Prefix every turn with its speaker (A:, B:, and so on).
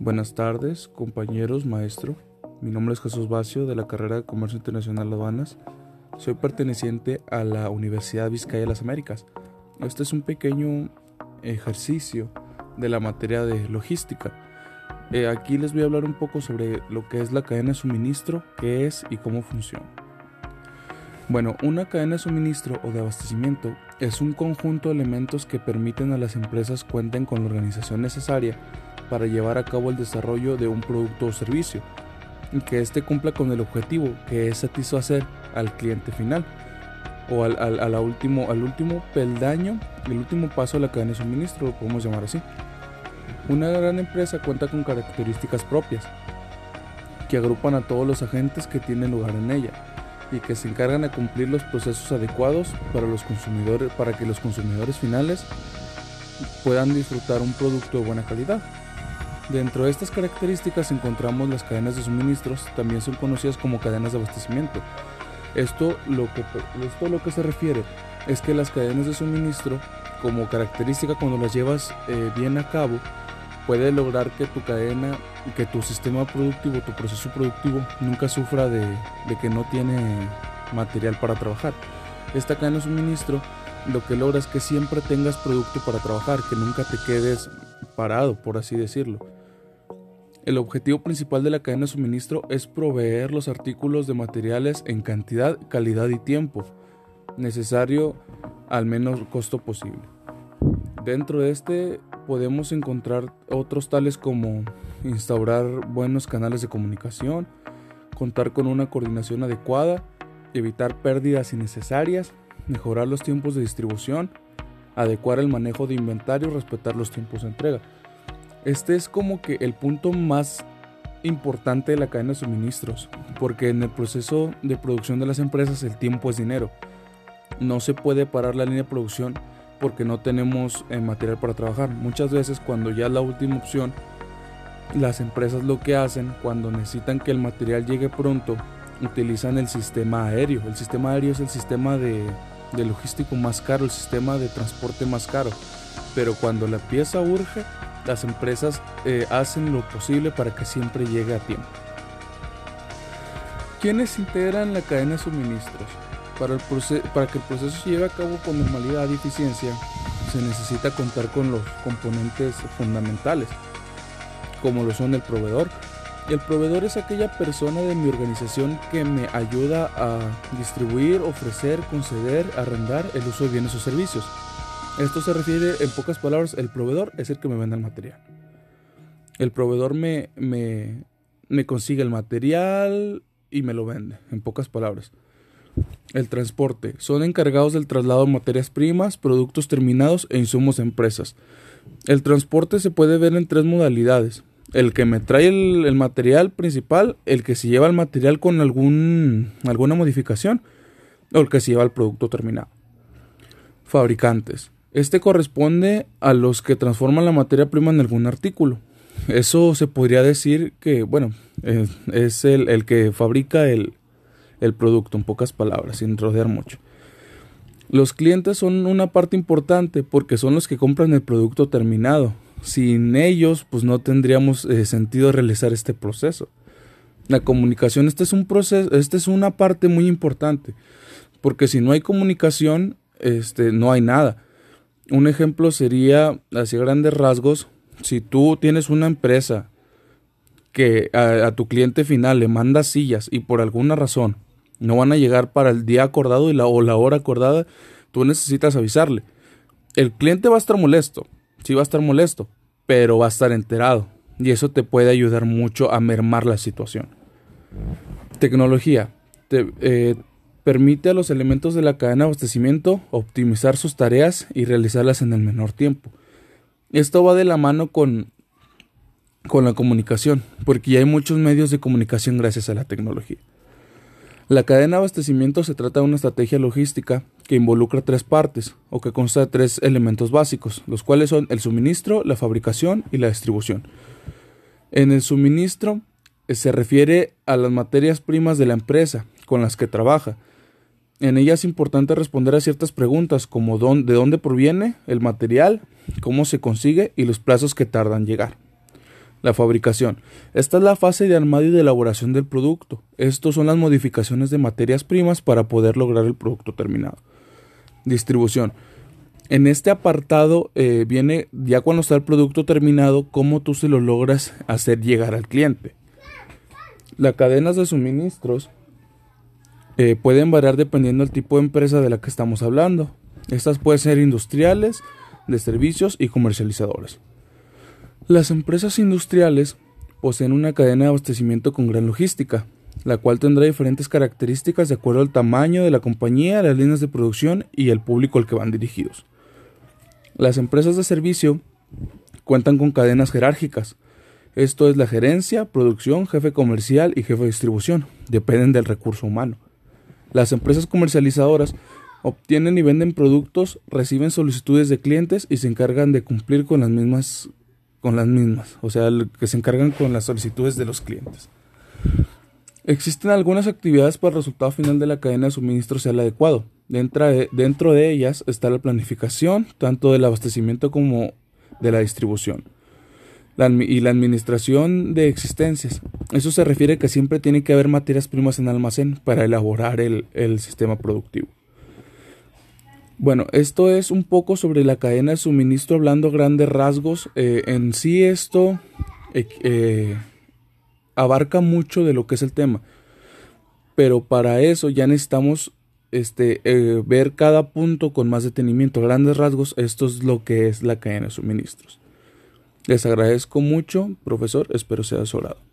A: Buenas tardes, compañeros, maestro. Mi nombre es Jesús Bacio de la carrera de Comercio Internacional Aduanas. Soy perteneciente a la Universidad Vizcaya de las Américas. Este es un pequeño ejercicio de la materia de logística. Eh, aquí les voy a hablar un poco sobre lo que es la cadena de suministro, qué es y cómo funciona. Bueno, una cadena de suministro o de abastecimiento es un conjunto de elementos que permiten a las empresas cuenten con la organización necesaria para llevar a cabo el desarrollo de un producto o servicio y que éste cumpla con el objetivo que es satisfacer al cliente final o al, al, último, al último peldaño, el último paso de la cadena de suministro, lo podemos llamar así. Una gran empresa cuenta con características propias que agrupan a todos los agentes que tienen lugar en ella y que se encargan de cumplir los procesos adecuados para los consumidores para que los consumidores finales puedan disfrutar un producto de buena calidad. Dentro de estas características encontramos las cadenas de suministros, también son conocidas como cadenas de abastecimiento. Esto lo que, esto lo que se refiere es que las cadenas de suministro, como característica cuando las llevas eh, bien a cabo, puede lograr que tu cadena, que tu sistema productivo, tu proceso productivo nunca sufra de, que no tiene material para trabajar. Esta cadena de suministro lo que logra es que siempre tengas producto para trabajar, que nunca te quedes parado, por así decirlo. El objetivo principal de la cadena de suministro es proveer los artículos de materiales en cantidad, calidad y tiempo necesario al menos costo posible. Dentro de este podemos encontrar otros tales como instaurar buenos canales de comunicación, contar con una coordinación adecuada, evitar pérdidas innecesarias, mejorar los tiempos de distribución, adecuar el manejo de inventario, respetar los tiempos de entrega. Este es como que el punto más importante de la cadena de suministros, porque en el proceso de producción de las empresas el tiempo es dinero. No se puede parar la línea de producción porque no tenemos eh, material para trabajar. Muchas veces cuando ya es la última opción, las empresas lo que hacen cuando necesitan que el material llegue pronto, utilizan el sistema aéreo. El sistema aéreo es el sistema de, de logístico más caro, el sistema de transporte más caro. Pero cuando la pieza urge, las empresas eh, hacen lo posible para que siempre llegue a tiempo. ¿Quiénes integran la cadena de suministros? Para, el para que el proceso se lleve a cabo con normalidad y eficiencia, se necesita contar con los componentes fundamentales, como lo son el proveedor. El proveedor es aquella persona de mi organización que me ayuda a distribuir, ofrecer, conceder, arrendar el uso de bienes o servicios. Esto se refiere, en pocas palabras, el proveedor es el que me vende el material. El proveedor me, me, consigue el material y me lo vende, en pocas palabras. El transporte. Son encargados del traslado de materias primas, productos terminados e insumos a empresas. El transporte se puede ver en tres modalidades. El que me trae el, material principal, el que se lleva el material con algún, alguna modificación o el que se lleva el producto terminado. Fabricantes. Este corresponde a los que transforman la materia prima en algún artículo. Eso se podría decir que, bueno, es, el, el que fabrica el, el producto, en pocas palabras, sin rodear mucho. Los clientes son una parte importante porque son los que compran el producto terminado. Sin ellos, pues no tendríamos eh, sentido realizar este proceso. La comunicación, este es un proceso, este es una parte muy importante, porque si no hay comunicación, este, no hay nada. Un ejemplo sería, hacia grandes rasgos, si tú tienes una empresa que a, tu cliente final le manda sillas y por alguna razón no van a llegar para el día acordado o la hora acordada. Tú necesitas avisarle. El cliente va a estar molesto. Sí va a estar molesto. Pero va a estar enterado. Y eso te puede ayudar mucho a mermar la situación. Tecnología. Te, eh, permite a los elementos de la cadena de abastecimiento optimizar sus tareas y realizarlas en el menor tiempo. Esto va de la mano con, con la comunicación, porque ya hay muchos medios de comunicación gracias a la tecnología. La cadena de abastecimiento se trata de una estrategia logística que involucra tres partes o que consta de tres elementos básicos, los cuales son el suministro, la fabricación y la distribución. En el suministro eh, se refiere a las materias primas de la empresa con las que trabaja. En ella es importante responder a ciertas preguntas como de dónde proviene el material, cómo se consigue y los plazos que tardan en llegar. La fabricación. Esta es la fase de armado y de elaboración del producto. Estos son las modificaciones de materias primas para poder lograr el producto terminado. Distribución. En este apartado eh, viene ya cuando está el producto terminado, cómo tú se lo logras hacer llegar al cliente. Las cadenas de suministros eh, pueden variar dependiendo del tipo de empresa de la que estamos hablando. Estas pueden ser industriales, de servicios y comercializadores. Las empresas industriales poseen una cadena de abastecimiento con gran logística, la cual tendrá diferentes características de acuerdo al tamaño de la compañía, las líneas de producción y el público al que van dirigidos. Las empresas de servicio cuentan con cadenas jerárquicas. Esto es la gerencia, producción, jefe comercial y jefe de distribución. Dependen del recurso humano. Las empresas comercializadoras obtienen y venden productos, reciben solicitudes de clientes y se encargan de cumplir con las mismas con las mismas, o sea, que se encargan con las solicitudes de los clientes. Existen algunas actividades para el resultado final de la cadena de suministro sea el adecuado. De, dentro de ellas está la planificación, tanto del abastecimiento como de la distribución. Y la administración de existencias. Eso se refiere a que siempre tiene que haber materias primas en almacén para elaborar el, el sistema productivo. Bueno, esto es un poco sobre la cadena de suministro, hablando grandes rasgos. Eh, en sí esto eh, eh, abarca mucho de lo que es el tema. Pero para eso ya necesitamos este, ver cada punto con más detenimiento. Grandes rasgos, esto es lo que es la cadena de suministros. Les agradezco mucho, profesor. Espero sea asesorado.